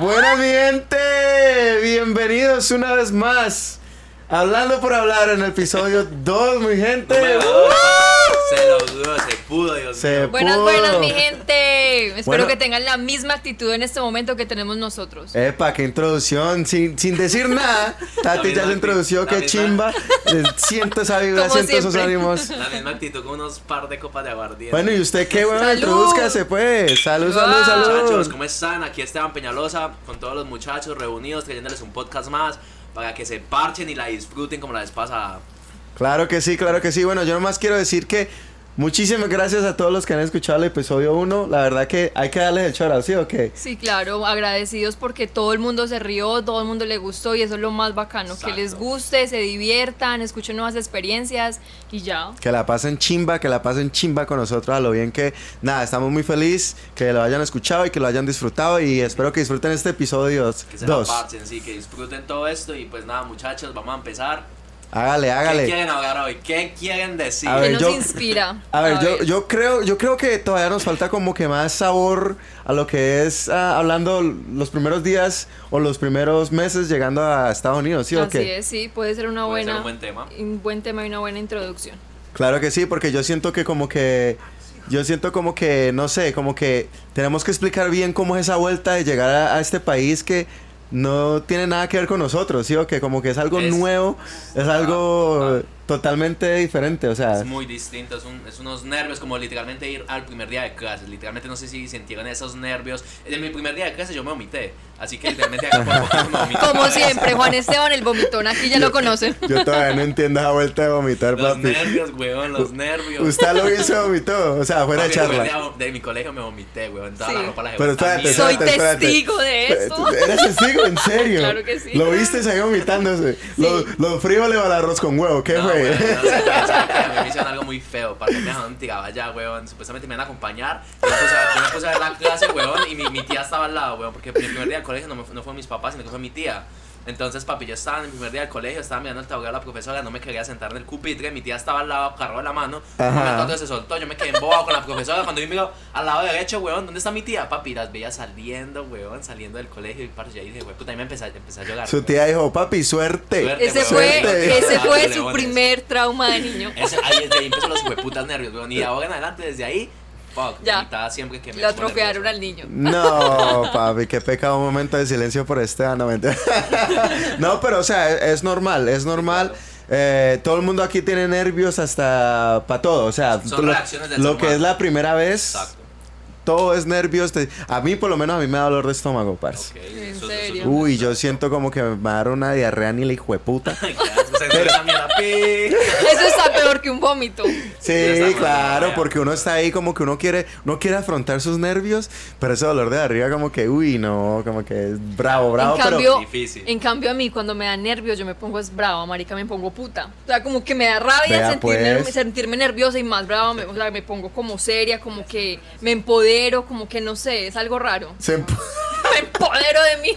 Buenas mi gente, bienvenidos una vez más. Hablando por hablar en el episodio 2, mi gente. Se lo dudo, se pudo, Dios Se mío. Buenas, pudo. buenas, mi gente. Espero Bueno. que tengan la misma actitud en este momento que tenemos nosotros. Epa, qué introducción, sin, sin decir nada. Tati ya se introdució, qué chimba. Eh, Siento esa vibra, siento esos ánimos. La misma actitud con unos par de copas de aguardiente. Bueno, ¿y usted qué, bueno? Salud. Introdúzcase, pues. Salud, salud, Ah. Muchachos, salud. ¿cómo están? Aquí Esteban Peñalosa con todos los muchachos reunidos, trayéndoles un podcast más para que se parchen y la disfruten como la vez pasada. Claro que sí, claro que sí. Bueno, yo nomás quiero decir que muchísimas gracias a todos los que han escuchado el episodio 1. La verdad que hay que darles el chorro, ¿sí o qué? Sí, claro, agradecidos porque todo el mundo se rió, todo el mundo le gustó y eso es lo más bacano, que Exacto. les guste, se diviertan, escuchen nuevas experiencias y ya. Que la pasen chimba, que la pasen chimba con nosotros, a lo bien que, nada, estamos muy felices, que lo hayan escuchado y que lo hayan disfrutado y espero que disfruten este episodio Que se la 2. parchen, sí, que disfruten todo esto y pues nada, muchachos, vamos a empezar. Hágale, ¿Qué hágale. quieren hablar hoy? ¿Qué quieren decir? A ver, nos yo- inspira. A ver, yo, yo creo, yo creo que todavía nos falta como que más sabor a lo que es ah, hablando los primeros días o los primeros meses llegando a Estados Unidos, ¿sí o Así qué? es, sí, puede ser una Puede ser buena, un buen tema. un buen tema y una buena introducción. Claro que sí, porque yo siento que como que yo siento como que no sé, como que tenemos que explicar bien cómo es esa vuelta de llegar a, a este país que no tiene nada que ver con nosotros, ¿sí o que como que es algo Es- nuevo, es algo total. Totalmente diferente, o sea, Es muy distinto, es, un- es unos nervios como literalmente ir al primer día de clases. Literalmente no sé si sintieron esos nervios. En mi primer día de clases yo me vomité. Así que literalmente me. Como siempre, Juan Esteban el vomitón, aquí ya lo conocen. yo todavía no entiendo esa vuelta de vomitar, Los papi. nervios, weón, los nervios. Usted lo hizo vomitó, o sea, fuera de Papi, charla. día de mi colegio me vomité, weón. Toda Sí. la ropa la Pero espérate. Soy espérate, espérate. testigo de eso. ¿Eres testigo? ¿En serio? Claro que sí. ¿Lo viste se vomitándose? Lo, lo frío le va al arroz con huevo, ¿qué No, fue? mí me hicieron algo muy feo. Para que me dejaron tirado allá, weón. Supuestamente me iban a acompañar. Yo me puse a, yo me puse a ver la clase, weón. Y mi, mi tía estaba al lado, weón. Porque mi primer día del colegio no, me, no fue mis papás, sino que fue mi tía. Entonces, papi, yo estaba en mi primer día del colegio, estaba mirando el tablero de la profesora, no me quería sentar en el pupitre, mi tía estaba al lado, cargó la mano, otro se soltó, yo me quedé embobado con la profesora, cuando yo miro al lado derecho, weón, ¿dónde está mi tía? Papi, las veía saliendo, weón, saliendo del colegio, y parce, ahí dije, weón, puta, ahí me empecé, empecé a llorar. Su weón. tía dijo, papi, suerte. Suerte. Ese weón. fue, Suerte. ese fue su primer trauma de niño. Ese- ahí desde ahí empezó los hueputas nervios, weón. Y ahora en adelante, desde ahí, fuck, Ya. vomitaba siempre que me Lo nervioso. al niño. No, papi, qué pecado. Un momento de silencio por este. No, no, pero o sea, es, es normal, es normal. Eh, todo el mundo aquí tiene nervios hasta para todo. O sea, Son lo, del lo que es la primera vez, Exacto. todo es nervios. te- a mí, por lo menos, a mí me da dolor de estómago, parce. ¿En serio? Uy, yo siento como que me va a dar una diarrea ni la hijo de puta. Eso está peor que un vómito. Sí, claro, porque uno está ahí como que uno quiere, uno quiere afrontar sus nervios, pero ese dolor de arriba como que, uy, no, como que es bravo, bravo, en cambio, Difícil. en cambio a mí cuando me da nervios yo me pongo es brava, marica, me pongo puta. O sea, como que me da rabia Vea, sentirme, pues. sentirme nerviosa y más brava, me, o sea, me pongo como seria, como que me empodero, como que no sé, es algo raro. pero se Me empodero de mí.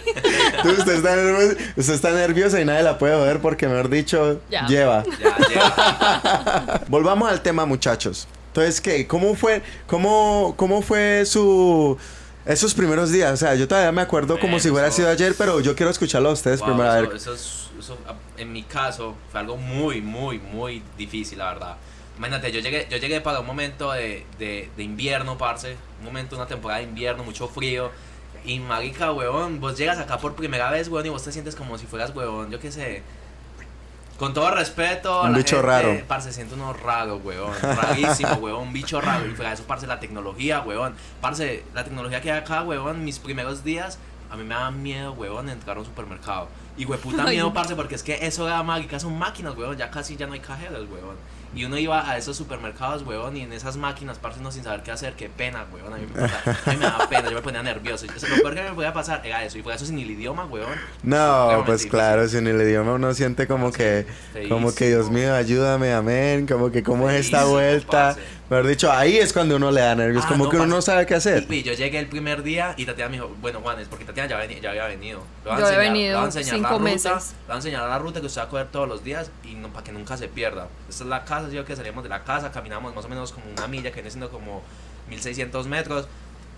Tú, usted, está nerviosa, usted está nerviosa y nadie la puede joder porque, mejor dicho, Ya. lleva. Ya, ya. Volvamos al tema, muchachos. Entonces, ¿qué? ¿Cómo fue, cómo, cómo fue su... Esos primeros días, o sea, yo todavía me acuerdo como si hubiera eso- sido ayer, pero yo quiero escucharlo a ustedes Wow, primero. A eso, ver, eso es- eso, ah, en mi caso fue algo muy, muy, muy difícil, la verdad. Imagínate, yo llegué, yo llegué para un momento de, de, de invierno, parce. Un momento, una temporada de invierno, mucho frío. Y marica, weón, vos llegas acá por primera vez, weón, y vos te sientes como si fueras, weón, yo qué sé. Con todo respeto, a Un la bicho gente, raro. Parce, siento uno raro, weón. Rarísimo, weón. Un bicho raro. Y fuera de eso, parce, la tecnología, weón. Parce, la tecnología que hay acá, weón, mis primeros días, a mí me da miedo, weón, entrar a un supermercado. Y puta Ay, miedo, parce, porque es que eso da mágica, son máquinas, weón. Ya casi ya no hay cajeros, weón. Y uno iba a esos supermercados, weón, y en esas máquinas, parce, no sin saber qué hacer, qué pena, weón. A mí me, pasa- a mí me daba pena, yo me ponía nervioso. Eso, lo peor que me podía pasar era eso. Y fue eso sin el idioma, weón. No, pues claro, si en el idioma uno siente como que, como que. Dios mío, ayúdame, amén, como que cómo es esta vuelta. parce. Mejor dicho, ahí es cuando uno le da nervios, Ah, como no, que uno no sabe qué hacer. Y yo llegué el primer día y Tatiana me dijo, bueno Juan, es porque Tatiana ya, veni- ya había venido. A Yo había enseñar- venido le voy a enseñar cinco la ruta, meses. Le voy a enseñar la ruta que usted va a coger todos los días y no, para que nunca se pierda. Esta es la casa, yo que salimos de la casa, caminamos más o menos como una milla, que viene siendo como 1600 metros.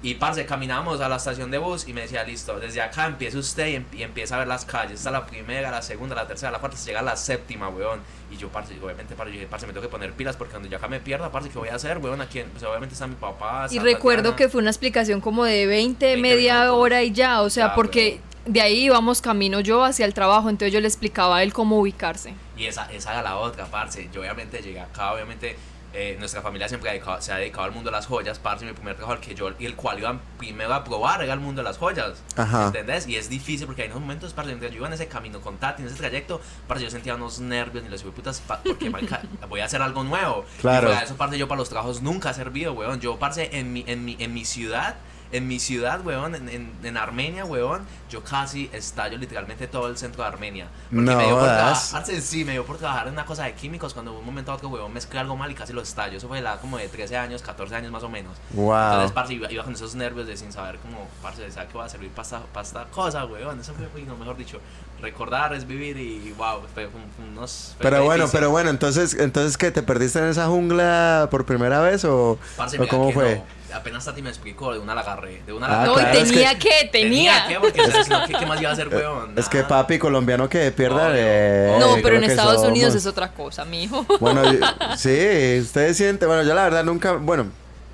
Y parce, caminábamos a la estación de bus y me decía, listo, desde acá empieza usted y, em- y empieza a ver las calles. Está la primera, la segunda, la tercera, la cuarta, se llega a la séptima, weón. Y yo, parce, obviamente, parce, yo dije, parce, me tengo que poner pilas porque cuando yo acá me pierda, parce, ¿qué voy a hacer, weón? Aquí, pues obviamente está mi papá. Y recuerdo Tatiana. que fue una explicación como de 20, 20 media minutos. hora y ya, o sea, Ya, porque de ahí íbamos camino yo hacia el trabajo, entonces yo le explicaba a él cómo ubicarse. Y esa, esa era la otra, parce. Yo obviamente llegué acá, obviamente eh, nuestra familia siempre ha dedicado- se ha dedicado al mundo de las joyas, parce. Mi primer trabajo, el que yo, y el cual iba primero a probar, era el mundo de las joyas. Ajá. ¿Entendés? Y es difícil porque hay unos momentos, parce, mientras yo iba en ese camino con Tati, en ese trayecto, parce, yo sentía unos nervios, ni los putas, porque voy a hacer algo nuevo. Claro. Y de eso, parce, yo para los trabajos nunca he servido, weón. Yo, parce, en mi, en mi, en mi ciudad, en mi ciudad, weón, en, en, en Armenia, weón, yo casi estallo literalmente todo el centro de Armenia. Porque No me dio por trabajar, sí, me dio por trabajar en una cosa de químicos cuando un momento a otro, weón, mezclé algo mal y casi lo estallo. Eso fue la como de 13 años, 14 años más o menos. Wow. Entonces, parce, iba, iba con esos nervios de sin saber cómo, parce, ¿sabes qué va a servir para esta, pa' esta cosa, weón? Eso fue, no, mejor dicho, recordar es vivir y, wow, fue, fue- fue unos... fue- Pero bueno, difícil. pero bueno, entonces, entonces ¿qué? ¿Te perdiste en esa jungla por primera vez o, Parce, o cómo fue? no. Apenas Tati me explicó, de una la agarré, de una la Ah, no, agarré. claro, es tenía que, tenía. que, porque ¿sabes? No, ¿qué, qué más iba a hacer, weón? Es que papi colombiano que pierda Obvio. eh, No, pero en Estados Unidos es otra cosa, mijo. Bueno, yo- sí, ustedes sienten, bueno, yo la verdad nunca, bueno,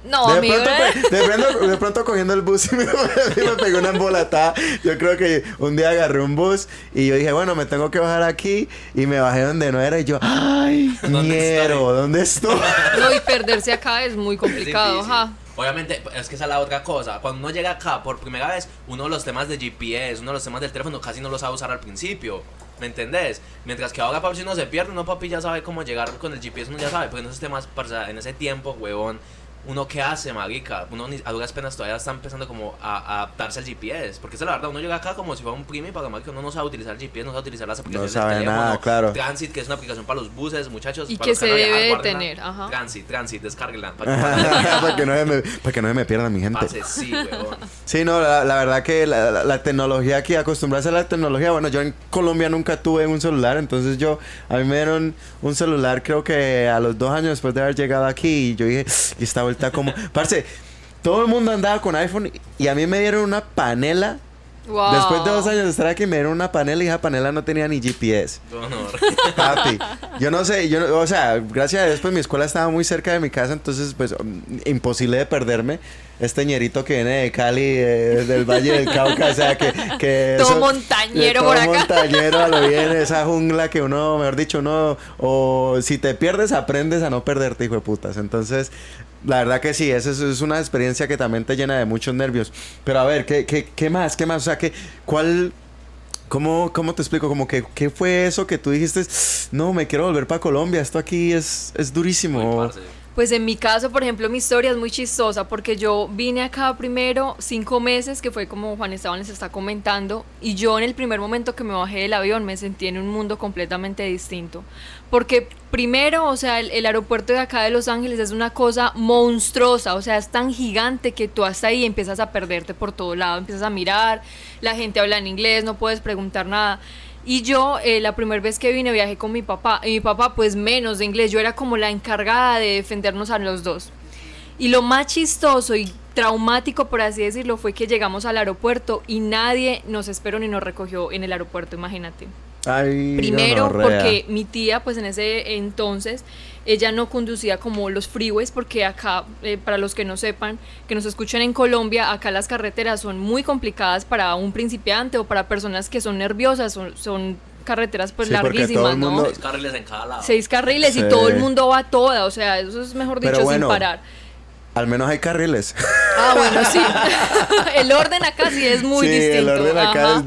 No, de, amigo. pronto, pues, de, pronto, de pronto cogiendo el bus y me, me pegó una embolatada. Yo creo que un día agarré un bus y yo dije, bueno, me tengo que bajar aquí y me bajé donde no era y yo, ay, ¿Dónde ñero, ¿dónde estoy? No, y perderse acá es muy complicado, ajá. Obviamente, es que esa es la otra cosa. Cuando uno llega acá por primera vez, uno de los temas de GPS, uno de los temas del teléfono, casi no lo sabe usar al principio. ¿Me entendés? Mientras que ahora, papi, si uno se pierde, uno, papi, ya sabe cómo llegar con el GPS, uno ya sabe. Porque en esos temas, en ese tiempo, huevón, uno qué hace, marica. Uno ni- a duras penas todavía está empezando como a, a adaptarse al GPS. Porque esa es la verdad, uno llega acá como si fuera un primo y para marica, uno no sabe utilizar el GPS, no sabe utilizar las aplicaciones sabe del teléfono. nada, claro. Transit, que es una aplicación para los buses, muchachos. Y para que los se debe tener, ajá. Transit, Transit, descárguenla. para que- para, que no se me, para que no se me pierda mi gente. Parce, sí, huevón. Sí, no, la, la verdad que la, la- la tecnología aquí, acostumbrarse a la tecnología, bueno, yo en Colombia nunca tuve un celular, entonces yo, a mí me dieron un celular creo que a los dos años después de haber llegado aquí y yo dije, y esta vuelta como, parce, todo el mundo andaba con iPhone y a mí me dieron una panela, Wow. después de dos años de estar aquí me dieron una panela y esa panela no tenía ni GPS. Honor. Papi, yo no sé, yo, no- o sea, gracias a Dios, pues mi escuela estaba muy cerca de mi casa, entonces, pues, imposible de perderme. Este ñerito que viene de Cali, eh, del Valle del Cauca, o sea, que... que Todo eso- montañero todo por acá. montañero a lo bien, esa jungla que uno, mejor dicho, uno, o si te pierdes, aprendes a no perderte, hijo de putas. Entonces, la verdad que sí, esa es, una experiencia que también te llena de muchos nervios. Pero a ver, ¿qué, qué, qué más? ¿Qué más? O sea, que, ¿cuál... ¿Cómo, ¿Cómo te explico? Como que, ¿qué fue eso que tú dijiste? No, me quiero volver para Colombia. Esto aquí es, es durísimo. Pues en mi caso, por ejemplo, mi historia es muy chistosa porque yo vine acá primero cinco meses, que fue como Juan Esteban les está comentando, y yo en el primer momento que me bajé del avión me sentí en un mundo completamente distinto. Porque primero, o sea, el, aeropuerto de acá de Los Ángeles es una cosa monstruosa, o sea, es tan gigante que tú hasta ahí empiezas a perderte por todo lado, empiezas a mirar, la gente habla en inglés, no puedes preguntar nada. Y yo, eh, la primera vez que vine, viajé con mi papá. Y mi papá, pues menos de inglés. Yo era como la encargada de defendernos a los dos. Y lo más chistoso y traumático, por así decirlo, fue que llegamos al aeropuerto y nadie nos esperó ni nos recogió en el aeropuerto, imagínate. Ay, Primero, gonorrea. porque mi tía, pues en ese entonces, ella no conducía como los freeways, porque acá, eh, para los que no sepan, que nos escuchan en Colombia, acá las carreteras son muy complicadas para un principiante o para personas que son nerviosas, son, son carreteras pues Sí, larguísimas, ¿no? mundo- Seis carriles en cada lado. Seis carriles Sí. y todo el mundo va a toda, o sea, eso es mejor dicho bueno. sin parar. Al menos hay carriles. Ah, bueno, sí. el orden acá sí es muy sí, distinto. el orden acá ajá. es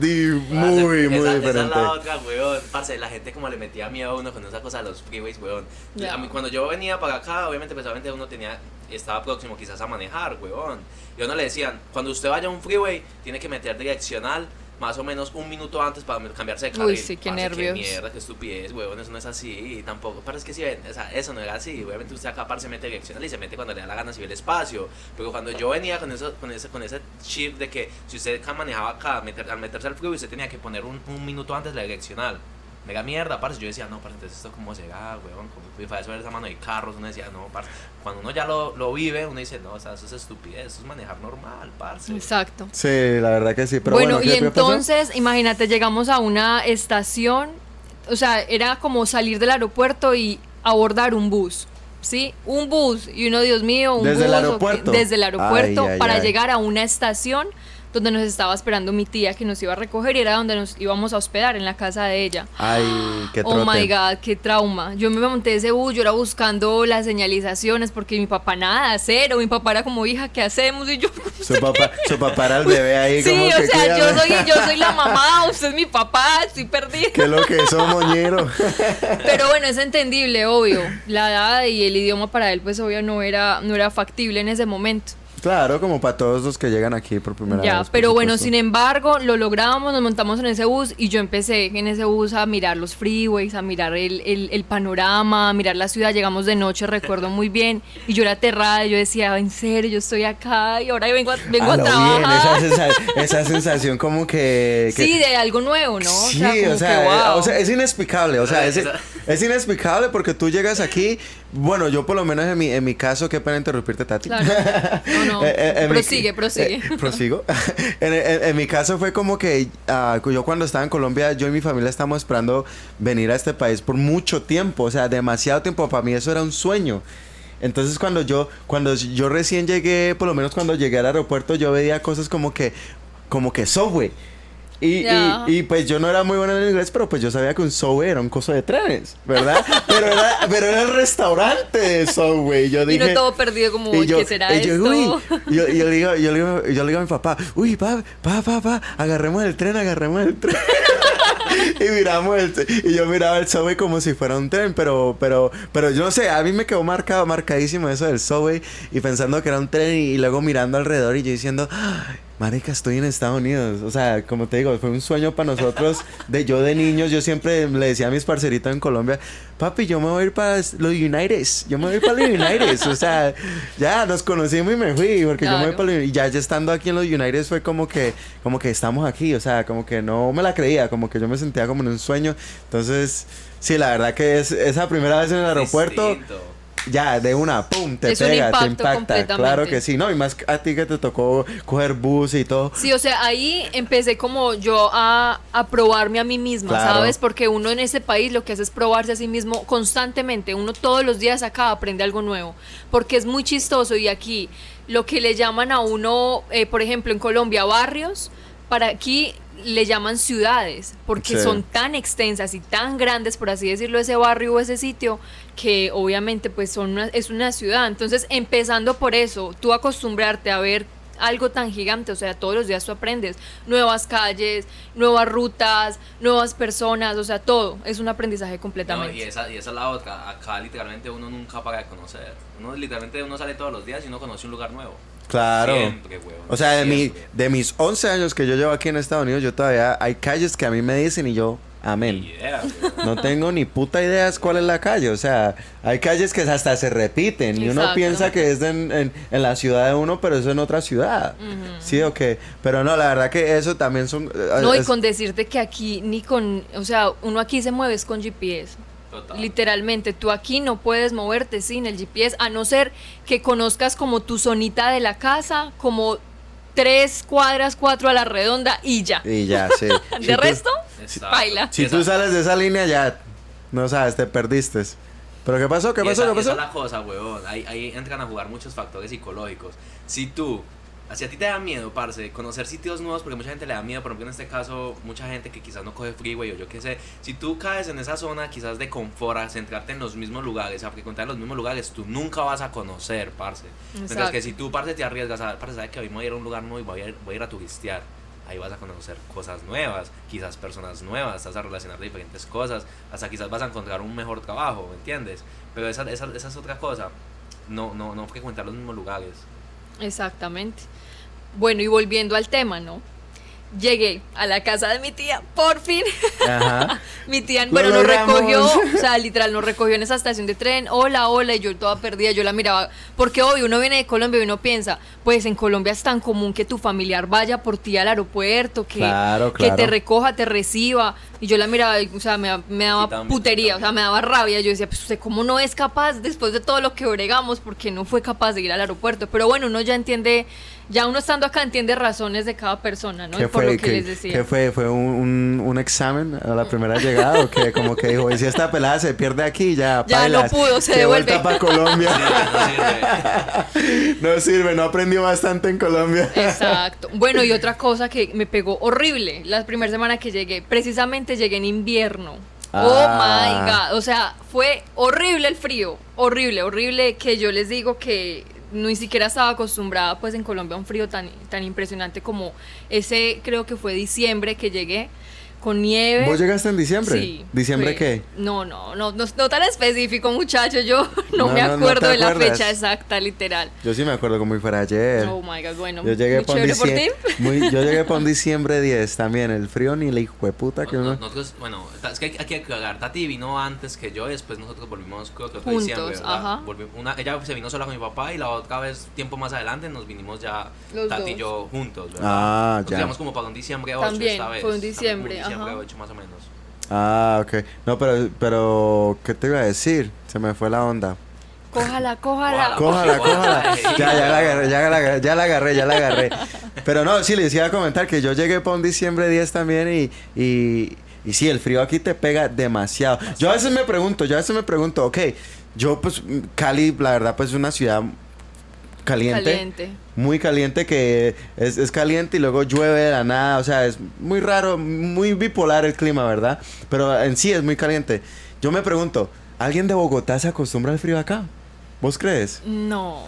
muy, esa- muy esa diferente. es la otra, weón. Parce, la gente como le metía miedo a uno con esa cosa de los freeways, weón. Ya. A mí, cuando yo venía para acá, obviamente, pues obviamente uno tenía, estaba próximo quizás a manejar, weón. Y a uno le decían, cuando usted vaya a un freeway, tiene que meter direccional más o menos un minuto antes para cambiarse de Uy, carril. sí, qué Parce, nervios. Qué mierda, qué estupidez, weón, eso no es así, tampoco. Parece que si ven, o sea, eso no era así. Obviamente usted acá parce, mete direccional y se mete cuando le da la gana si ve el espacio. Pero cuando yo venía con eso, con ese, con ese chip de que si usted manejaba acá, meter- al meterse al freeway, usted tenía que poner un, un minuto antes la direccional. Mega mierda, parce. Yo decía, no, parce, entonces esto cómo será, weón. Y fue eso ver esa mano de carros, uno decía, no, parce. Cuando uno ya lo, lo vive, uno dice, no, o sea, eso es estupidez, eso es manejar normal, parce. Exacto. Sí, la verdad que sí. Pero bueno, bueno, y entonces, imagínate, llegamos a una estación, o sea, era como salir del aeropuerto y abordar un bus. ¿Sí? Un bus. Y uno, Dios mío, un ¿Desde el bus. qué- aeropuerto? Desde el aeropuerto Ay, ay, para ay. llegar a una estación donde nos estaba esperando mi tía que nos iba a recoger y era donde nos íbamos a hospedar, en la casa de ella. Ay, qué Oh my trote. god, qué trauma. Yo me monté ese bus, yo era buscando las señalizaciones porque mi papá nada, cero. Mi papá era como, hija, ¿qué hacemos? Y yo, Su papá, su papá era el bebé ahí sí, como o que sea, yo soy, yo soy la mamá, usted es mi papá, estoy perdida. ¿Qué es lo que es moñero? Pero bueno, es entendible, obvio. La edad y el idioma para él, pues obvio no era, no era factible en ese momento. Claro, como para todos los que llegan aquí por primera Ya, vez. por pero bueno, sin embargo, lo logramos, nos montamos en ese bus y yo empecé en ese bus a mirar los freeways, a mirar el, el, el panorama, a mirar la ciudad. Llegamos de noche, recuerdo muy bien, y yo era aterrada, yo decía, en serio, yo estoy acá y ahora vengo a, vengo A a, lo bien, trabajar. esa, sensa- esa sensación como que... que- Sí, de algo nuevo, ¿no? Sí, o sea, que, eh, wow. o sea, es inexplicable, o sea, es, es inexplicable porque tú llegas aquí, bueno, yo por lo menos en mi, en mi caso, qué pena interrumpirte, Tati. Claro. No, no. Eh, eh, mi- prosigue, prosigue. eh, prosigo. en, en- en mi caso fue como que ah, yo cuando estaba en Colombia, yo y mi familia estábamos esperando venir a este país por mucho tiempo, o sea, demasiado tiempo. Para mí eso era un sueño. Entonces cuando yo, cuando yo recién llegué, por lo menos cuando llegué al aeropuerto, yo veía cosas como que, como que Subway. Y, y, y, pues yo no era muy bueno en inglés, pero pues yo sabía que un Subway era un coso de trenes, ¿verdad? pero, era, pero era el restaurante de Subway. Yo y dije, no todo perdido como, y yo, ¿qué será y yo, esto? uy, y yo, y yo le digo, yo le digo, yo le digo a mi papá, uy, pa, pa, pa, pa, agarremos el tren, agarremos el tren. y miramos el y yo miraba el subway como si fuera un tren, pero, pero, pero yo no sé, a mí me quedó marcado, marcadísimo eso del subway y pensando que era un tren y, y luego mirando alrededor y yo diciendo, "Ay, Marica, estoy en Estados Unidos. O sea, como te digo, fue un sueño para nosotros. De yo de niños, yo siempre le decía a mis parceritos en Colombia, papi, yo me voy a ir para los United. Yo me voy a ir para los United. O sea, ya nos conocimos y me fui. Porque yo me voy para los Y ya, ya estando aquí en los United fue como que, como que estamos aquí. O sea, como que no me la creía. Como que yo me sentía como en un sueño. Entonces, sí, la verdad que es esa primera vez en el aeropuerto. Distinto. Ya, de una, pum, te Es un pega, te impacta. Claro que sí, ¿no? Y más a ti que te tocó coger bus y todo. Sí, o sea, ahí empecé como yo a, a probarme a mí misma, Claro. ¿sabes? Porque uno en ese país lo que hace es probarse a sí mismo constantemente. Uno todos los días acá aprende algo nuevo. Porque es muy chistoso y aquí lo que le llaman a uno, eh, por ejemplo, en Colombia, barrios, para aquí le llaman ciudades, porque Sí. son tan extensas y tan grandes, por así decirlo, ese barrio o ese sitio, que obviamente pues son una- es una ciudad. Entonces, empezando por eso, tú acostumbrarte a ver algo tan gigante, o sea, todos los días tú aprendes nuevas calles, nuevas rutas, nuevas personas, o sea, todo, es un aprendizaje No, completamente. y, esa, y esa es la otra. Acá literalmente uno nunca para de conocer. Uno literalmente uno sale todos los días y uno conoce un lugar nuevo. Claro. Siempre, weón, O sea, de, mi, de mis 11 años que yo llevo aquí en Estados Unidos, yo todavía hay calles que a mí me dicen y yo, amén. No tengo ni puta idea de cuál es la calle. O sea, hay calles que hasta se repiten y uno piensa que es en, en- en la ciudad de uno, pero eso es en otra ciudad. Sí, o qué. Pero no, la verdad que eso también son... eh, No, y es- con decirte que aquí ni con, o sea, uno aquí se mueve es con GPS. Total. Literalmente, tú aquí no puedes moverte sin el GPS, a no ser que conozcas como tu zonita de la casa, como tres cuadras, cuatro a la redonda y ya. Y ya, sí. De resto, baila. Si tú Esa- sales de esa línea ya, no sabes, te perdiste. ¿Pero qué pasó? ¿Qué y pasó? esa, ¿Qué esa pasó? es la cosa, weón. Ahí, ahí entran a jugar muchos factores psicológicos. Si tú, si a ti te da miedo, parce, conocer sitios nuevos, porque mucha gente le da miedo, por ejemplo, en este caso, mucha gente que quizás no coge freeway o yo qué sé. Si tú caes en esa zona, quizás de confort, a centrarte en los mismos lugares, a frecuentar los mismos lugares, tú nunca vas a conocer, parce. Mientras Exacto. que si tú, parce, te arriesgas a, parce, sabes que hoy me voy a ir a un lugar nuevo y voy a ir, voy a, ir a turistear. Ahí vas a conocer cosas nuevas, quizás personas nuevas, vas a relacionar diferentes cosas, hasta quizás vas a encontrar un mejor trabajo, ¿me entiendes? Pero esa, esa, esa es otra cosa, no, no, no frecuentar los mismos lugares. Exactamente. Bueno, y volviendo al tema, ¿no? Llegué a la casa de mi tía, por fin. Ajá. mi tía, bueno, nos recogió, o sea, literal, nos recogió en esa estación de tren. Hola, hola, y yo toda perdida, yo la miraba. Porque hoy uno viene de Colombia y uno piensa, pues en Colombia es tan común que tu familiar vaya por ti al aeropuerto, que, Claro, que te recoja, te reciba. Y yo la miraba, y, o sea, me, me daba también, putería, o sea, me daba rabia. Yo decía, pues usted cómo no es capaz, después de todo lo que bregamos, porque no fue capaz de ir al aeropuerto. Pero bueno, uno ya entiende, ya uno estando acá entiende razones de cada persona, ¿no? Y ¿Qué por fue? lo que ¿Qué, les decía. qué fue? ¿Fue un, un- un examen a la primera llegada o qué? Como que dijo, "Y si esta pelada se pierde aquí, ya Ya no pailas, pudo, se de devuelve". vuelta para Colombia. No sirve. no sirve, no aprendió bastante en Colombia. Exacto. Bueno, y otra cosa que me pegó horrible la primera semana que llegué, precisamente llegué en invierno. Ah. Oh my god, o sea, fue horrible el frío, horrible, horrible que yo les digo que ni siquiera estaba acostumbrada pues en Colombia a un frío tan tan impresionante como ese creo que fue diciembre que llegué con nieve. ¿Vos llegaste en diciembre? Sí. ¿Diciembre fue- qué? No, no, no, no, no tan específico, muchacho. Yo no, No, me no, no acuerdo de la fecha exacta, literal. Yo sí me acuerdo como si fuera ayer. Oh my god, bueno. Yo llegué muy para un chévere por ti. diciembre. muy- yo llegué para un diciembre 10 también. El frío ni la hijo de puta que No- uno. Nosotros, bueno, es que hay, hay que aclarar, Tati vino antes que yo y después nosotros volvimos, creo que otro Juntos, diciembre, ¿verdad? ajá. Volvi- una, ella se vino sola con mi papá y la otra vez, tiempo más adelante, nos vinimos ya Los Tati y dos. yo juntos, ¿verdad? Ah, Nos ya. íbamos como para un diciembre 8 También, esta vez. fue un También diciembre, Un diciembre ajá. 8 más o menos. Ah, ok. No, pero, pero, ¿qué te iba a decir? Se me fue la onda. Cójala, cójala. Cójala, cójala. Ya, ya la agarré, ya la agarré, ya la agarré, ya la agarré. Pero no, sí, les iba a comentar que yo llegué para un diciembre 10 también y, y, y sí, el frío aquí te pega demasiado. Yo a veces me pregunto, yo a veces me pregunto, ok, yo pues Cali, la verdad, pues es una ciudad caliente. Caliente. Muy caliente que es, es caliente y luego llueve de la nada. O sea, es muy raro, muy bipolar el clima, ¿verdad? Pero en sí es muy caliente. Yo me pregunto, ¿alguien de Bogotá se acostumbra al frío acá? ¿Vos crees? No,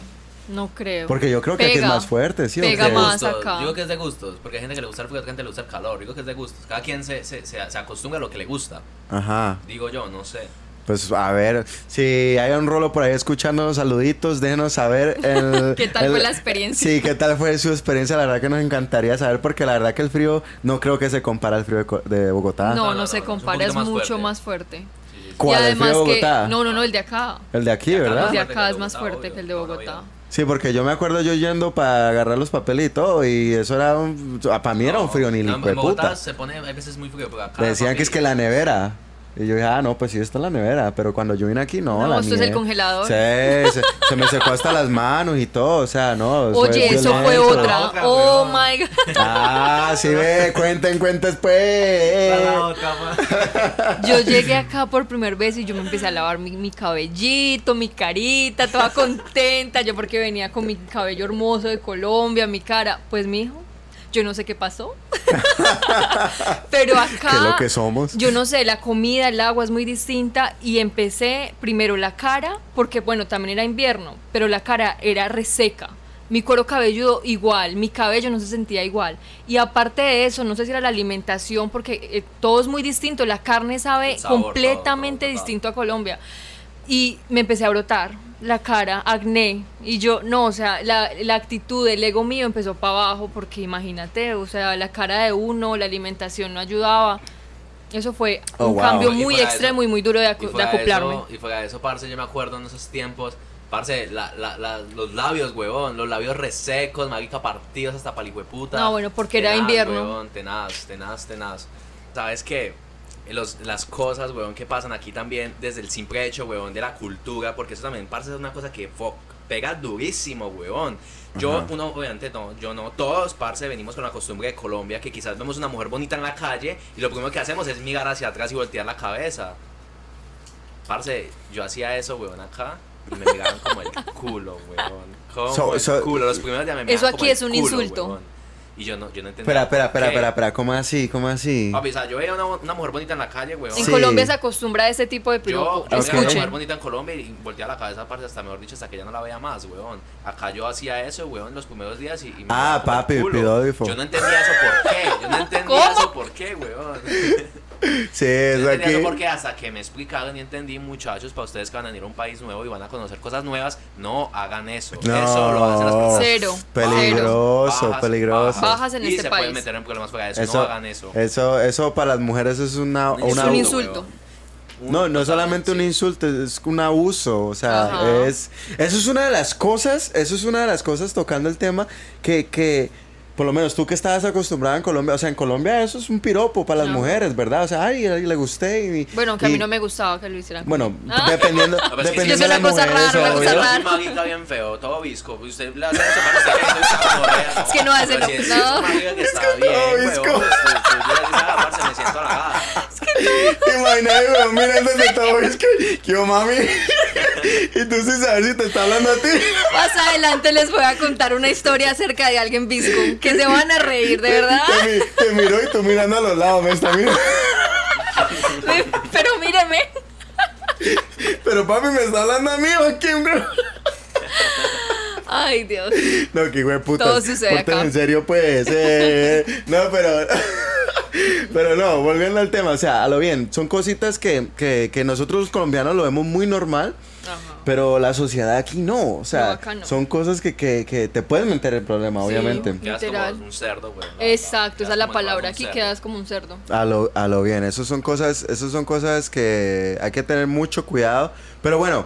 no creo. Porque yo creo que aquí es más fuerte, ¿sí? Pega más gustos. acá. Digo que es de gustos, porque hay gente que le gusta el frío, otra gente le gusta el calor. Digo que es de gustos. Cada quien se, se, se, se acostumbra a lo que le gusta. Ajá. Digo yo, no sé. Pues a ver, si hay un rolo por ahí escuchando saluditos, déjenos saber el, ¿Qué tal el- fue la experiencia? Sí, qué tal fue su experiencia, la verdad que nos encantaría saber porque la verdad que el frío no creo que se compara al frío de, Bogotá. no, No, no, no, se no, compara, es más mucho fuerte. más fuerte. Sí, sí, sí. ¿Cuál, y el frío además de que Bogotá? no, no, no, el de acá. El de aquí, acá ¿verdad? El de que acá es más fuerte obvio, que el de Bogotá. Sí, porque yo me acuerdo yo yendo para agarrar los papeles y todo, y eso era un. Para mí era un frío ni No, en Bogotá puta. se pone a veces muy frío, acá. Decían que es que la nevera. Y yo dije, ah, no, pues sí, está en la nevera. Pero cuando yo vine aquí, no. No, la esto es el congelador. Sí, se, se me secó hasta las manos y todo. O sea, no. fue Oye, eso fue otra. Otra, Oh weón. my god. Ah, sí, ve, cuenten, cuentes, pues. La otra, ma. Yo llegué acá por primera vez y yo me empecé a lavar mi, mi cabellito, mi carita, toda contenta. Yo porque venía con mi cabello hermoso de Colombia, mi cara. Pues mi hijo, yo no sé qué pasó. Pero acá. Que lo que somos. Yo no sé, la comida, el agua es muy distinta y empecé primero la cara, porque bueno, también era invierno, pero la cara era reseca. Mi cuero cabelludo igual, mi cabello no se sentía igual. Y aparte de eso, no sé si era la alimentación, porque eh, todo es muy distinto, la carne sabe sabor, completamente todo, todo. distinto a Colombia. Y me empecé a brotar la cara, acné. Y yo, no, o sea, la, la actitud, el ego mío empezó para abajo, porque imagínate, o sea, la cara de uno, la alimentación no ayudaba. Eso fue Oh, un wow. cambio muy extremo eso- y muy duro de, acu- de acoplarme. eso- y fuera de eso, parce, yo me acuerdo en esos tiempos, parce, la, la, la- los labios, huevón, los labios resecos, marica, partidos hasta palihueputa. No, bueno, porque era Tenaz, invierno. huevón, tenaz, tenaz, tenaz. ¿Sabes qué? Los, las cosas, huevón, que pasan aquí también desde el simple hecho, huevón, de la cultura, porque eso también, parce, es una cosa que pega durísimo, huevón. Yo, Ajá. uno, obviamente, no, yo no, todos, parce, venimos con la costumbre de Colombia, que quizás vemos una mujer bonita en la calle y lo primero que hacemos es mirar hacia atrás y voltear la cabeza. Parce, yo hacía eso, weón, acá. Y me miraban como el culo, weón. Como So- el so- culo. Los primeros días me Eso miraban aquí como el es un culo, insulto. weón. Y yo no, yo no entendía. Espera, espera, espera, espera, espera. ¿Cómo así? ¿Cómo así? Papi, o sea, yo veía una, una mujer bonita en la calle, weón. En Sí. Colombia se acostumbra a ese tipo de Yo, piropo. yo veía una Escuchen. mujer bonita en Colombia y volteaba la cabeza, parce, hasta mejor dicho, hasta que ya no la veía más, weón. Acá yo hacía eso, weón, los primeros días y, y me Ah, miraban como el papi, culo. pidógrafo. Yo no entendía eso por qué. Yo no entendía ¿Cómo? eso por qué, weón. Sí, entendía aquí. porque hasta que me explicaron y entendí, muchachos, para ustedes que van a ir a un país nuevo y van a conocer cosas nuevas, no hagan eso. No. Eso lo hacen las personas. Cero. Peligroso, bajas, peligroso. Bajas en y este se país. pueden meter en problemas fuera de eso. Eso, no hagan eso. eso, eso para las mujeres es una, Un una es un insulto. insulto. No, no es solamente un insulto, es un abuso, o sea, Ajá. es eso es una de las cosas, eso es una de las cosas tocando el tema que que por lo menos tú que estabas acostumbrada en Colombia, o sea, en Colombia eso es un piropo para las mujeres, ¿verdad? O sea, ay, ay, le gusté y Bueno, que a mí no me gustaba que lo hicieran. Bueno, Ah. dependiendo, No, pero es que dependiendo de la mujer, una cosa rara. Maguita bien feo, todo visco. Usted hace Es que no hace Pero lo- si es- no. es que está bien, todo visco. pues, pues, "Ah, parce, me siento halagada". Imagínate, weón, mirando desde todo, es que, que yo, mami, y tú sin saber si te está hablando a ti. Más adelante les voy a contar una historia acerca de alguien visco que se van a reír, de verdad. Te, te miro y tú mirando a los lados, me está mirando. Pero míreme. Pero papi, ¿me está hablando a mí o quién, bro? Ay, Dios. No, que güey puta. Todo sucede acá. en serio, pues. eh. No, pero. Pero no, volviendo al tema, o sea, a lo bien, son cositas que, que, que nosotros los colombianos lo vemos muy normal, Ajá. Pero la sociedad aquí no, o sea, No, acá no. son cosas que, que, que te pueden meter el problema, Sí. obviamente. Quedas como un cerdo, güey. Exacto, esa es la palabra. Aquí cerdo. quedas como un cerdo. A lo, a lo bien, eso son cosas, eso son cosas que hay que tener mucho cuidado, pero bueno,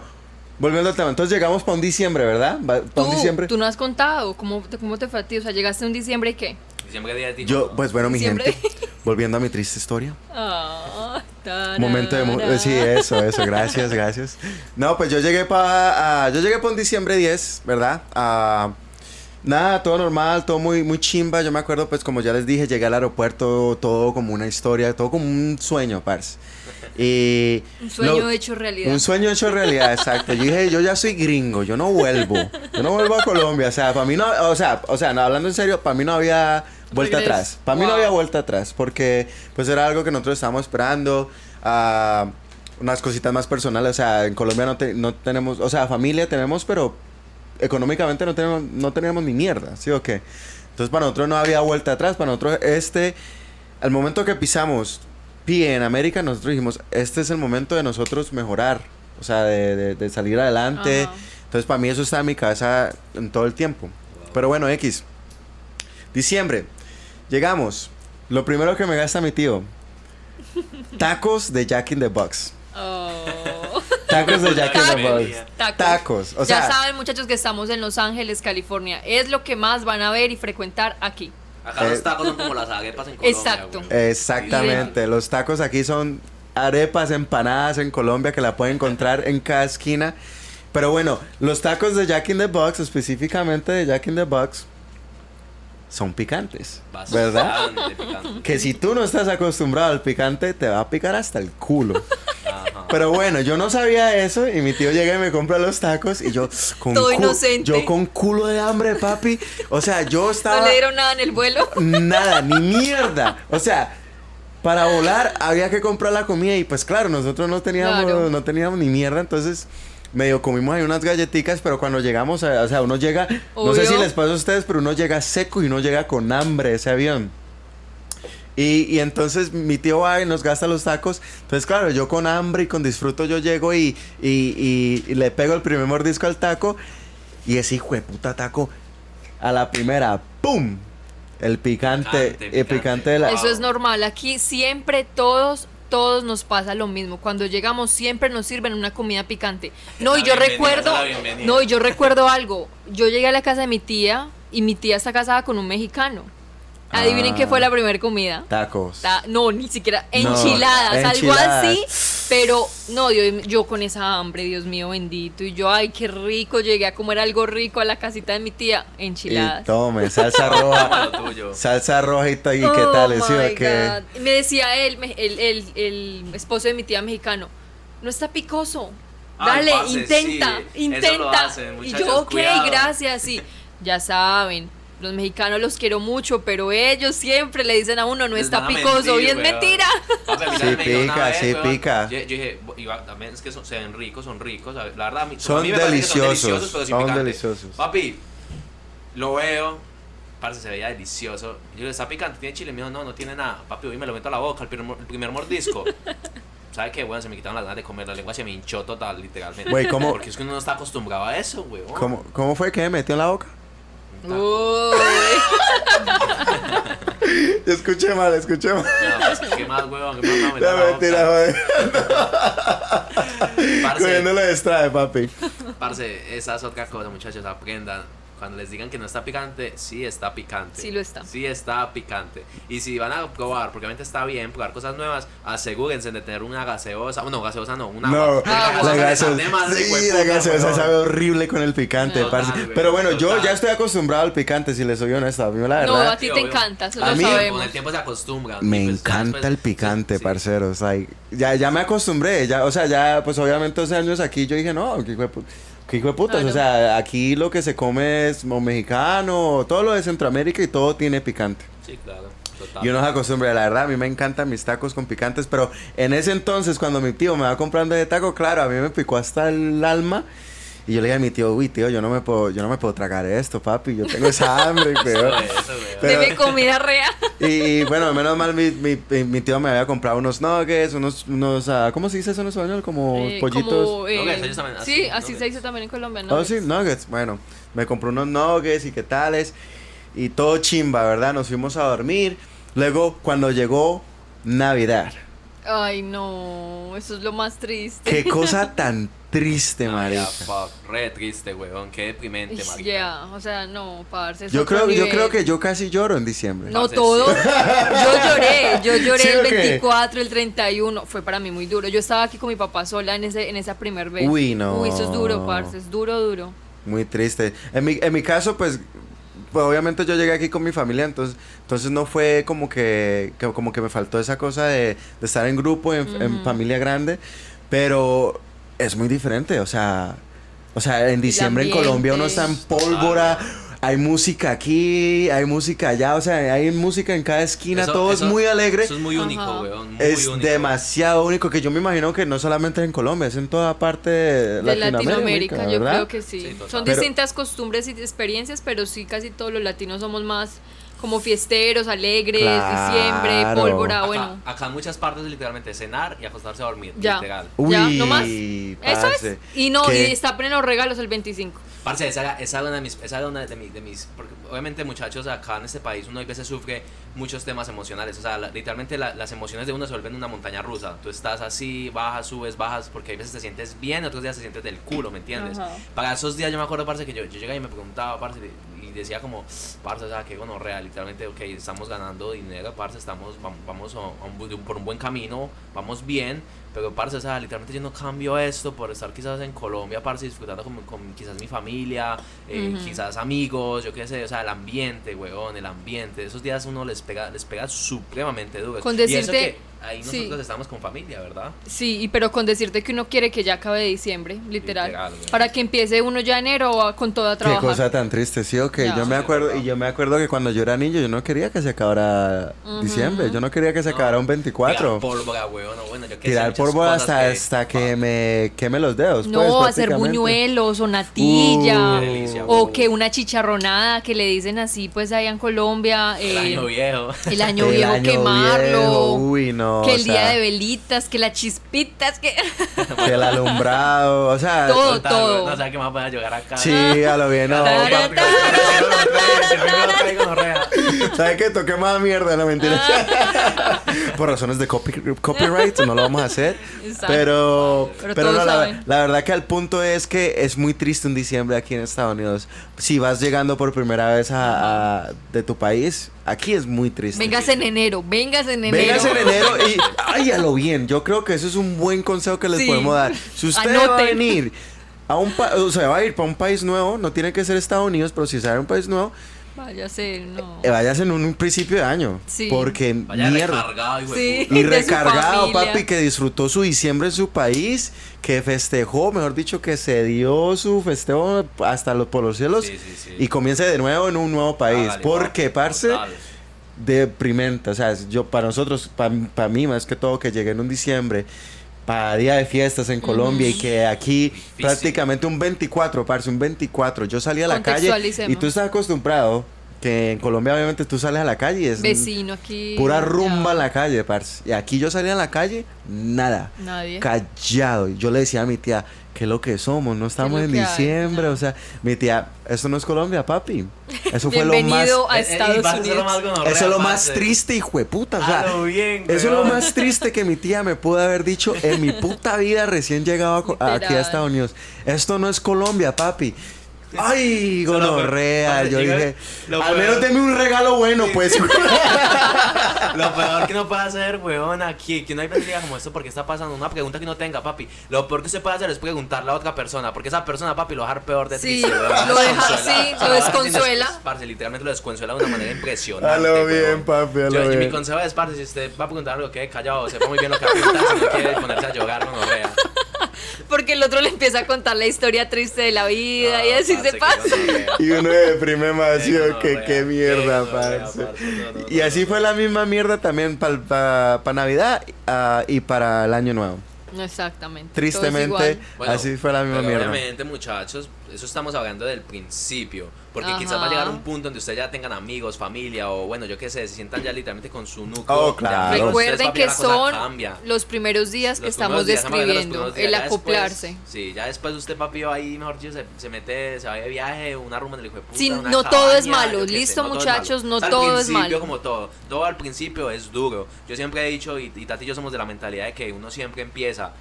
volviendo al tema, entonces llegamos para un diciembre, ¿verdad? Para un Tú, diciembre. tú no has contado cómo te, cómo te fue a ti. O sea, llegaste un diciembre y qué. Yo, pues bueno, mi gente, volviendo a mi triste historia. Ah, Momento de... mo-. Sí, eso, eso, gracias, gracias. No, pues yo llegué para... yo llegué para un diciembre 10, ¿verdad? Ah, nada, todo normal, todo muy, muy chimba. Yo me acuerdo, pues como ya les dije, llegué al aeropuerto, todo como una historia, todo como un sueño, parce. Y... Un sueño lo- hecho realidad. Un sueño hecho realidad, exacto. Yo dije, yo ya soy gringo, yo no vuelvo. Yo no vuelvo a Colombia. O sea, para mí no, o sea, o sea, no, hablando en serio, para mí no había vuelta Regreso. atrás. Para mí no había vuelta atrás, porque pues era algo que nosotros estábamos esperando. ah, unas cositas más personales, o sea, en Colombia no, te- no tenemos, o sea, familia tenemos, pero económicamente no tenemos, no teníamos ni mierda, ¿sí o qué? Entonces para nosotros no había vuelta atrás, para nosotros este, al momento que pisamos pie en América, nosotros dijimos, este es el momento de nosotros mejorar, o sea, de, de- de salir adelante. Ajá. Entonces para mí eso está en mi cabeza en todo el tiempo. Pero bueno, X. Diciembre. Llegamos. Lo primero que me gasta mi tío. Tacos de Jack in the Box. Oh. Tacos de Jack in the Box. Tacos. Tacos. O ya saben, muchachos, que estamos en Los Ángeles, California. Es lo que más van a ver y frecuentar aquí. Acá Eh, los tacos son como las arepas en Colombia. Exacto. güey. Exactamente. Los tacos aquí son arepas empanadas en Colombia que la pueden encontrar en cada esquina. Pero bueno, los tacos de Jack in the Box, específicamente de Jack in the Box, son picantes. ¿Verdad? Picante. Que si tú no estás acostumbrado al picante, te va a picar hasta el culo. Ajá. Pero bueno, yo no sabía eso y mi tío llega y me compra los tacos y yo con Todo cu- inocente. yo con culo de hambre, papi. O sea, yo estaba No le dieron nada en el vuelo. nada, ni mierda. O sea, para volar había que comprar la comida y pues claro, nosotros no teníamos Claro. no teníamos ni mierda, entonces medio comimos ahí unas galletitas, pero cuando llegamos, a- o sea, uno llega, no sé si les pasa a ustedes, pero uno llega seco y uno llega con hambre ese avión. Y, y entonces mi tío va y nos gasta los tacos. Entonces, claro, yo con hambre y con disfruto yo llego y, y, y- y le pego el primer mordisco al taco. Y ese hijo de puta taco, a la primera, ¡pum! El picante, Picante, el picante. picante de la... Eso es normal. Aquí siempre todos, todos nos pasa lo mismo. Cuando llegamos siempre nos sirven una comida picante. No, La y yo recuerdo, no, y yo recuerdo algo. Yo llegué a la casa de mi tía y mi tía está casada con un mexicano. Adivinen Ah. qué fue la primera comida. Tacos. Ta- no, ni siquiera No, enchiladas, algo enchiladas. así. Pero no, Dios, yo con esa hambre, Dios mío bendito. Y yo, ay, qué rico. Llegué a comer algo rico a la casita de mi tía. Y Enchiladas. tome, salsa roja. lo tuyo. salsa roja y, y qué Oh tal, ¿sí o my qué? God. Me decía él, me- el, el, el esposo de mi tía mexicano, no está picoso. Ay, Dale, intenta, sí, eso intenta. lo hacen, y yo, ok, cuidado. gracias. Y ya saben, los mexicanos los quiero mucho, pero ellos siempre le dicen a uno, no está picoso. y mentir, es weón. mentira. Papi, a mí Sí pica, vez, sí weón. pica. Yo, yo dije, iba, también es que son, se ven ricos, son ricos. La verdad, a mí- Son a mí me parece que deliciosos, pero son picante. deliciosos. Papi, lo veo, parce, se veía delicioso. Yo le ¿está picante? ¿Tiene chile? Me dijo, no, no tiene nada. Papi, hoy me lo meto a la boca, el primer, el primer mordisco. ¿Sabe qué? Bueno, se me quitaron las ganas de comer, la lengua se me hinchó total, literalmente. Güey, ¿cómo- Porque es que uno no está acostumbrado a eso, güey. ¿Cómo, ¿Cómo fue que me metió en la boca? Uy. Escuché mal, escuché mal. No, pues, ¿qué más, huevón? ¿Qué más me La mentira, joder. Parce, Cogiendo lo distrae, papi. Parce, esa es otra cosa, muchachos, aprendan. Cuando les digan que no está picante, sí está picante. Sí lo está. Sí está picante. Y si van a probar, porque obviamente está bien probar cosas nuevas, asegúrense de tener una gaseosa. Bueno, gaseosa no, una No, agua. Ah, la gaseosa, sí, la gaseosa sabe horrible con el picante, No. parce. Güey, Pero bueno, yo ya estoy acostumbrado al picante, si les soy honesto. A mí la No, verdad a ti te encanta, eso A lo mí- Con sabemos. el tiempo se acostumbran. me pues encanta después- el picante, sí. parceros. O sea, ya, ya me acostumbré, ya, o sea, ya, pues obviamente 12 años aquí yo dije, no, pu- qué hijo de putas. Claro. O sea, aquí lo que se come es o mexicano, todo lo de Centroamérica y todo tiene picante. Sí, claro. Total. Y uno se acostumbra, la verdad, a mí me encantan mis tacos con picantes, pero en ese entonces, cuando mi tío me va comprando de taco, claro, a mí me picó hasta el alma. Y yo le dije a mi tío, uy, tío, yo no me puedo, yo no me puedo tragar esto, papi, yo tengo esa hambre, pero... Deme comida real. Y, y, bueno, menos mal mi, mi, mi- tío me había comprado unos nuggets, unos, unos ah, ¿cómo se dice eso en español? Como Eh, pollitos. como, eh, Nuggets, ellos también- sí, así, así se dice también en Colombia. Oh, nuggets. sí, nuggets. Bueno, me compró unos nuggets y qué tales. Y todo chimba, ¿verdad? Nos fuimos a dormir. Luego, cuando llegó Navidad. Ay, no, eso es lo más triste. Qué cosa tan triste, Ay, marica. fuck, re triste, weón. Qué deprimente, Ya, marica. o sea, no, parce. Yo creo, yo creo que yo casi lloro en diciembre. No Parce, todo. Yo lloré, yo lloré ¿Sí el qué? 24, el 31. Fue para mí muy duro. Yo estaba aquí con mi papá sola en ese en esa primer vez. Uy, no. Uy, eso es duro, parce, es duro, duro. Muy triste. En mi, en mi caso, pues, pues, obviamente yo llegué aquí con mi familia, entonces, entonces no fue como que, que- como que me faltó esa cosa de, de estar en grupo, en, familia grande, pero es muy diferente, o sea, o sea, en diciembre en Colombia uno está en pólvora, hay música aquí, hay música allá, o sea, hay música en cada esquina, Eso- todo eso- es muy alegre. Eso es muy único, Ajá. weón. Muy Es único. demasiado único que yo me imagino que no solamente es en Colombia, es en toda parte de, De Latinoamérica, Latinoamérica, yo creo que sí. Son Pero- distintas costumbres y experiencias, pero sí casi todos los latinos somos más como fiesteros, alegres, diciembre, pólvora, Acá, bueno. acá en muchas partes es literalmente cenar y acostarse a dormir. Ya. Literal. Uy, Ya, no más. Eso es. Y no, ¿Qué? y destapen los regalos el 25. Parce, esa, esa era una de mis, esa era una de mis, de mis- porque obviamente muchachos acá en este país uno a veces sufre muchos temas emocionales, o sea, la- literalmente la- las emociones de uno se vuelven una montaña rusa, tú estás así, bajas, subes, bajas, porque hay veces te sientes bien, otros días te sientes del culo, ¿me entiendes? Ajá. Para esos días yo me acuerdo, parce, que yo, yo llegaba y me preguntaba, parce, y decía como, parce, o sea, que bueno, real, literalmente, ok, estamos ganando dinero, parce, estamos, vam- vamos a un bu- por un buen camino, vamos bien, pero, parce, o sea, literalmente yo no cambio esto por estar quizás en Colombia, parce, disfrutando con, con quizás mi familia, eh, quizás amigos, yo qué sé, o sea, el ambiente, weón, el ambiente, esos días uno les pega, les pega supremamente duro. Con y eso decirte- que ahí sí. nosotros estamos con familia, ¿verdad? Sí, y pero con decirte que uno quiere que ya acabe diciembre, literal. Para que empiece uno ya enero con todo a Qué trabajar. cosa tan triste, sí, ok. Ya. Yo me Sí, acuerdo, y yo me acuerdo que cuando yo era niño, yo no quería que se acabara diciembre. Yo no quería que se No. acabara un Tirar 24. pólvora, weón, no, bueno, yo qué sé, Tirar hasta, hasta que me queme los dedos. No, pues, hacer buñuelos o natilla. Uh, delicia, o que una chicharronada que le dicen así, pues allá en Colombia. El eh, año viejo. el año El viejo año quemarlo. viejo, Uy, no. Que el día sea, de velitas, que las chispitas, que. Que el alumbrado, o sea. Todo. Total, todo. No sé qué más voy a llegar acá. Sí, a lo bien, no. ¿Sabes qué? Toqué más mierda, no mentira. Por razones de copy- copyright no lo vamos a hacer. Exacto. Pero, Pero pero, todos no, la, verdad que el punto es que es muy triste un diciembre aquí en Estados Unidos. Si vas llegando por primera vez a, a- de tu país, aquí es muy triste. Vengas en enero, vengas en enero. Vengas en enero y ay, a lo bien. Yo creo que eso es un buen consejo que les Sí. podemos dar. Si usted va a Anoten. venir a un país, o sea, va a ir para un país nuevo, no tiene que ser Estados Unidos, pero si sale a un país nuevo, Váyase, no. eh, vayas en un, un principio de año. Sí. Porque Vaya mierda. recargado, hijo de Sí. Y de recargado, papi, que disfrutó su diciembre en su país, que festejó, mejor dicho, que se dio su festejo hasta los, por los cielos Sí, sí, sí. y comience de nuevo en un nuevo país. Hágale, porque, parce, total. deprimente. O sea, yo, para nosotros, para mí más que todo, que llegué en un diciembre, para día de fiestas en Colombia y que aquí prácticamente un 24, parce, un 24. Yo salí a la calle y tú estás acostumbrado. Que en Colombia obviamente tú sales a la calle y es Vecino aquí. pura rumba en la calle, parce. Y aquí yo salía a la calle, nada. Nadie. Callado. Y yo le decía a mi tía, ¿qué es lo que somos? No estamos en hay? diciembre. O sea, mi tía, esto no es Colombia, papi. Eso fue lo más... A Eh, eh, a Eso es lo más triste, hijo de puta. O sea, bien, eso es lo más triste que mi tía me pudo haber dicho en mi puta vida recién llegado a aquí a. Estados Unidos. Esto no es Colombia, papi. Ay, gonorrea. Yo dije, lo al menos deme un regalo bueno, pues. Lo peor que uno puede hacer, weón, aquí, que uno hay diga como esto, ¿por qué está pasando? Una pregunta que no tenga, papi. Lo peor que usted puede hacer es preguntarle a otra persona, porque esa persona, papi, lo va a dejar peor de Sí, triste, weón. lo deja así, lo desconsuela. des- Parce, literalmente lo desconsuela de una manera impresionante. A lo bien, weón. papi, a lo bien. mi consejo es, parce, si usted va a preguntar algo, quede callado, sepa muy bien lo que va a preguntar, si no quiere ponerse a llorar, no vea. Porque el otro le empieza a contar la historia triste de la vida y así se pasa. y uno se deprime más, gonorrea, que qué mierda, parce. parce, no, no, Y no, así no. fue la misma mierda también para Navidad ah, y para el Año Nuevo. Exactamente. Tristemente. Bueno, así fue la misma pero mierda. Obviamente, muchachos, eso estamos hablando del principio. Porque Ajá. quizás va a llegar un punto donde ustedes ya tengan amigos, familia o bueno, yo qué sé, se sientan ya literalmente con su núcleo. Oh, claro. Recuerden que son cambia. los primeros días que Los estamos primeros días, describiendo, el Ya después- acoplarse. sí, ya después usted, papi, va ahí, mejor dicho, se, se mete, se va de viaje, una rumba en el hijo de puta. Sí, una no todo es cabaña, malo, listo, no todo es muchachos, malo. no O sea, todo al es principio, malo. como todo, todo al principio es duro. Yo siempre he dicho, y, y Tati y yo somos de la mentalidad de que uno siempre empieza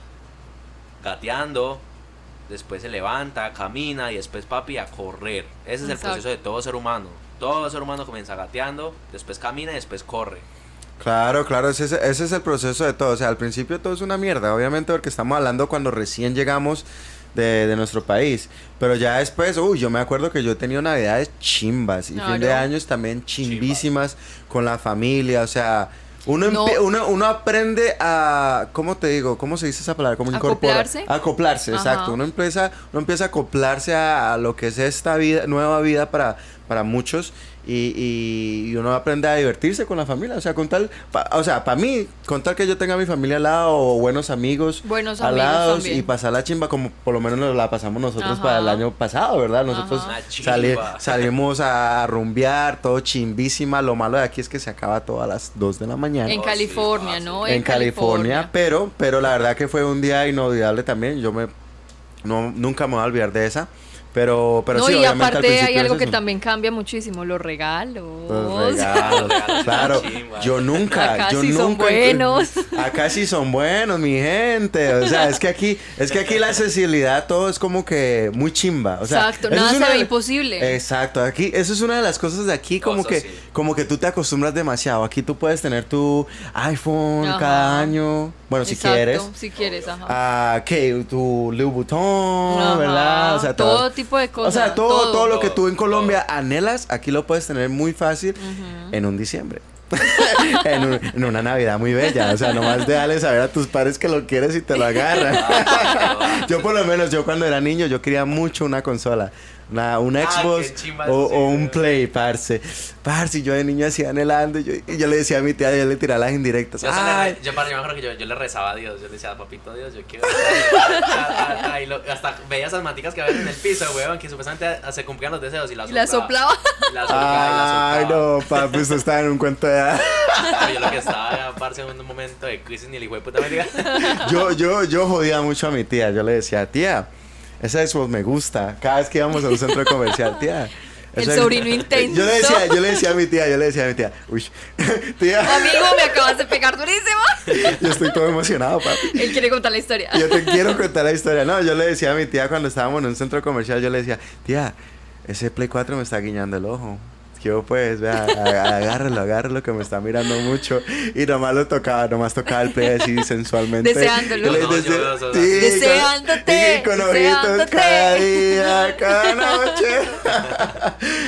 gateando, después se levanta, camina y después papi a correr. Ese es el proceso de todo ser humano. Todo ser humano comienza gateando, después camina y después corre. Claro, claro, ese, es- ese es el proceso de todo. O sea, al principio todo es una mierda, obviamente, porque estamos hablando cuando recién llegamos de, de nuestro país. Pero ya después, uy, yo me acuerdo que yo tenía navidades chimbas y fin de años también chimbísimas con la familia. O sea, uno, No. uno, uno aprende a, ¿cómo te digo? ¿Cómo se dice esa palabra? ¿Cómo incorpora? ¿Acoplarse? Acoplarse, Ajá. exacto. Uno empieza, uno empieza a acoplarse a, a lo que es esta vida, nueva vida para, para muchos. Y, y- y uno aprende a divertirse con la familia. O sea, con tal, pa- o sea, para mí, con tal que yo tenga a mi familia al lado o buenos amigos Buenos al amigos lado y pasar la chimba como por lo menos nos la pasamos nosotros Ajá. para el año pasado, ¿verdad? Nosotros sali- salimos a rumbear, todo chimbísima. Lo malo de aquí es que se acaba todo a las 2 de la mañana. En Oh, California. ¿no? en California, pero pero la verdad que fue un día inolvidable también. Yo me no nunca me voy a olvidar de esa. Pero pero no, sí, y obviamente al aparte hay algo es que también cambia muchísimo, los regalos. Los regalos, Los regalos claro. son. Yo nunca, Acá yo sí son nunca. buenos. Acá sí son buenos, mi gente. O sea, es que aquí, es que aquí la accesibilidad todo es como que muy chimba. O sea, Exacto, eso nada es se ve imposible. Exacto, aquí, eso es una de las cosas de aquí, como que, sí. como que tú te acostumbras demasiado. Aquí tú puedes tener tu iPhone Ajá. cada año. Bueno, si Exacto, quieres. Si quieres, ajá. Ah, ¿qué? Tu Louis Vuitton, Ajá, ¿verdad? O sea, todo tipo de cosas, O sea, todo, todo, todo. lo que tú en Todo, Colombia anhelas, aquí lo puedes tener muy fácil en un diciembre. en, un- en una Navidad muy bella. O sea, nomás déjale saber a tus padres que lo quieres y te lo agarran. yo por lo menos, yo cuando era niño, yo quería mucho una consola. Una, un Ah, Xbox chimba o, o un. Play, parce. Parce, yo de niño hacía anhelando. Y yo, y yo le decía a mi tía, yo le tiraba las indirectas. Yo, le yo, me acuerdo que yo, yo le rezaba a Dios. Yo le decía, papito Dios, yo quiero. Y lo- hasta veía esas maticas que había en el piso, weón, que supuestamente se cumplían los deseos y las Y la soplaba. La soplaba y la Ay, no, papi, usted estaba en un cuento de yo lo que estaba parce, en un momento de crisis ni el hijo de puta me diga. yo, yo, yo jodía mucho a mi tía. Yo le decía, tía, esa Xbox me gusta. Cada vez que íbamos a un centro comercial, tía. El sobrino intenso. Yo le decía, yo le decía a mi tía, yo le decía a mi tía, uy, tía, Amigo, me acabas de pegar durísimo. yo estoy todo emocionado, papi. Él quiere contar la historia. Yo te quiero contar la historia. No, yo le decía a mi tía cuando estábamos en un centro comercial, yo le decía, tía, ese Play 4 me está guiñando el ojo. Que yo pues, vea, agárralo, agárralo que me está mirando mucho. Y nomás lo tocaba, nomás tocaba el Play así sensualmente. Deseándolo. No, dese- yo- yo- sí, Deseándote, con, y con deseándote. ojitos cada día, cada noche.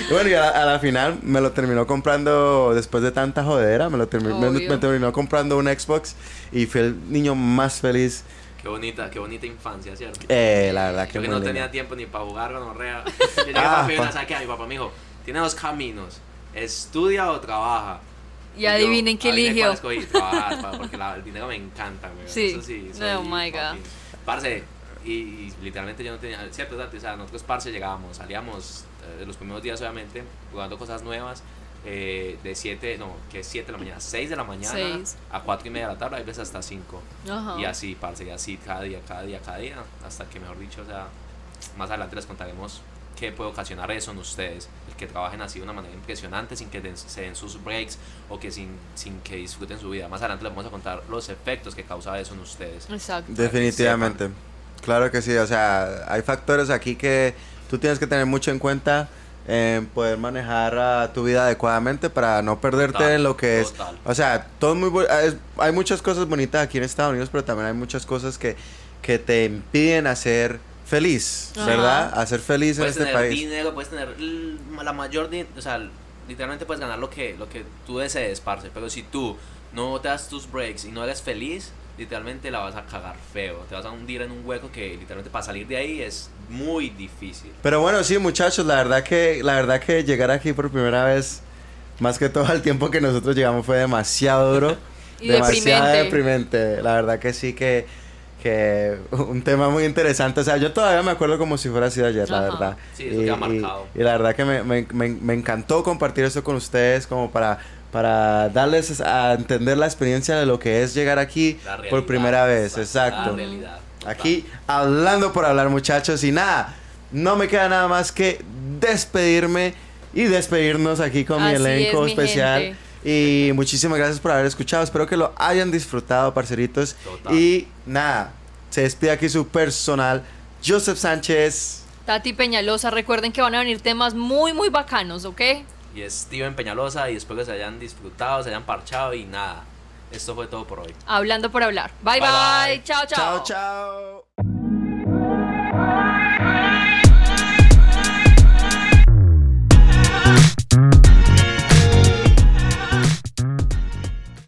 Y bueno, y a, la- a la final me lo terminó comprando, después de tanta jodera, me lo me- me terminó comprando un Xbox. Y fui el niño más feliz Qué bonita, qué bonita infancia, ¿cierto? eh, la verdad que Yo que no linda. tenía tiempo ni para jugar con Orrea. Yo llegué Ah, a papi, pa. ¿sabes qué? A mi papá me dijo, tiene dos caminos, estudia o trabaja. Y adivinen qué eligió. escogí, trabajar, porque la- el dinero me encanta, güey. Sí. Eso sí, Oh soy my God. papi. Parce, y, y literalmente yo no tenía, cierto, o sea, nosotros parce llegábamos, salíamos eh, los primeros días obviamente, jugando cosas nuevas, eh, de 7, no, que es 7 de la mañana, 6 de la mañana Seis. a 4 y media de la tarde, hay veces hasta 5. Ajá. Y así, parce, y así cada día, cada día, cada día, hasta que mejor dicho, o sea, más adelante les contaremos qué puede ocasionar eso en ustedes, el que trabajen así de una manera impresionante sin que den- se den sus breaks o que sin, sin que disfruten su vida. Más adelante les vamos a contar los efectos que causa eso en ustedes. Exacto. Definitivamente. Claro que sí, o sea, hay factores aquí que tú tienes que tener mucho en cuenta en poder manejar ah, tu vida adecuadamente para no perderte Total, en lo que es. total. O sea, todo muy es- hay muchas cosas bonitas aquí en Estados Unidos, pero también hay muchas cosas que, que te impiden hacer feliz, Ajá. ¿verdad? Hacer feliz en Puedes este tener país. dinero, puedes tener la mayor, o sea, literalmente puedes ganar lo que, lo que tú desees, parce, pero si tú no te das tus breaks y no eres feliz, literalmente la vas a cagar feo, te vas a hundir en un hueco que literalmente para salir de ahí es muy difícil. Pero bueno, sí, muchachos, la verdad que la verdad que llegar aquí por primera vez, más que todo el tiempo que nosotros llegamos fue demasiado duro, Y demasiado deprimente. deprimente. La verdad que sí que que un tema muy interesante. O sea, yo todavía me acuerdo como si fuera así de ayer, la verdad. Sí, eso queda marcado. y la verdad que me, me, me, me encantó compartir esto con ustedes como para para darles a entender la experiencia de lo que es llegar aquí por primera vez, La exacto. realidad. Aquí hablando por hablar, muchachos. Y nada, no me queda nada más que despedirme y despedirnos aquí con mi elenco es, mi especial. gente. Y muchísimas gracias por haber escuchado. Espero que lo hayan disfrutado, parceritos. Total. Y nada, se despide aquí su personal, Joseph Sánchez. Tati Peñalosa, recuerden que van a venir temas muy, muy bacanos, ¿ok? Y es Steven Peñalosa y espero que se hayan disfrutado, se hayan parchado y nada. Esto fue todo por hoy. Hablando por hablar. Bye, Bye, bye. bye. Chao, chao. chao. chao.